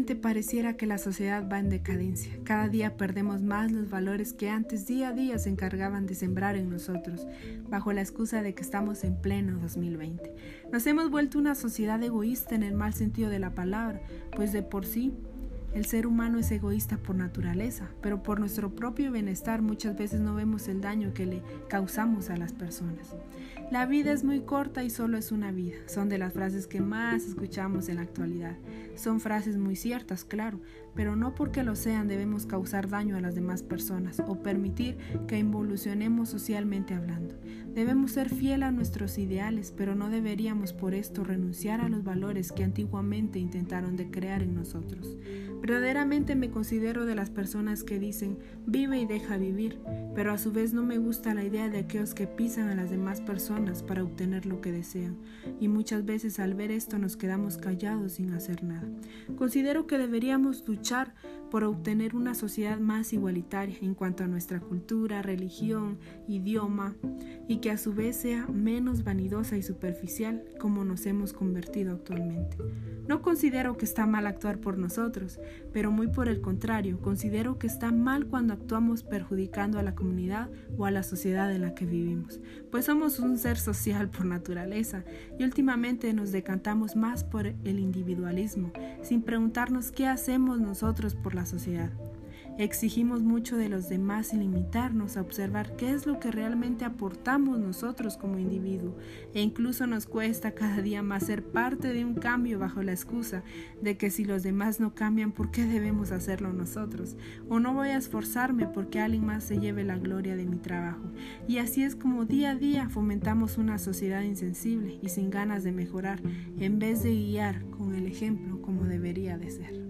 Pareciera que la sociedad va en decadencia. Cada día perdemos más los valores que antes día a día se encargaban de sembrar en nosotros, bajo la excusa de que estamos en pleno 2020. Nos hemos vuelto una sociedad egoísta en el mal sentido de la palabra, pues de por sí el ser humano es egoísta por naturaleza, pero por nuestro propio bienestar muchas veces no vemos el daño que le causamos a las personas. La vida es muy corta y solo es una vida. Son de las frases que más escuchamos en la actualidad. Son frases muy ciertas, claro, pero no porque lo sean debemos causar daño a las demás personas o permitir que involucionemos socialmente hablando. Debemos ser fiel a nuestros ideales, pero no deberíamos por esto renunciar a los valores que antiguamente intentaron de crear en nosotros. Verdaderamente me considero de las personas que dicen vive y deja vivir, pero a su vez no me gusta la idea de aquellos que pisan a las demás personas para obtener lo que desean, y muchas veces al ver esto nos quedamos callados sin hacer nada. Considero que deberíamos luchar por obtener una sociedad más igualitaria en cuanto a nuestra cultura, religión, idioma, y que a su vez sea menos vanidosa y superficial como nos hemos convertido actualmente. No considero que está mal actuar por nosotros, pero muy por el contrario, considero que está mal cuando actuamos perjudicando a la comunidad o a la sociedad en la que vivimos, pues somos un ser social por naturaleza y últimamente nos decantamos más por el individualismo, sin preguntarnos qué hacemos nosotros por la sociedad. Exigimos mucho de los demás sin limitarnos a observar qué es lo que realmente aportamos nosotros como individuo e incluso nos cuesta cada día más ser parte de un cambio bajo la excusa de que si los demás no cambian, ¿por qué debemos hacerlo nosotros? O no voy a esforzarme porque alguien más se lleve la gloria de mi trabajo. Y así es como día a día fomentamos una sociedad insensible y sin ganas de mejorar en vez de guiar con el ejemplo como debería de ser.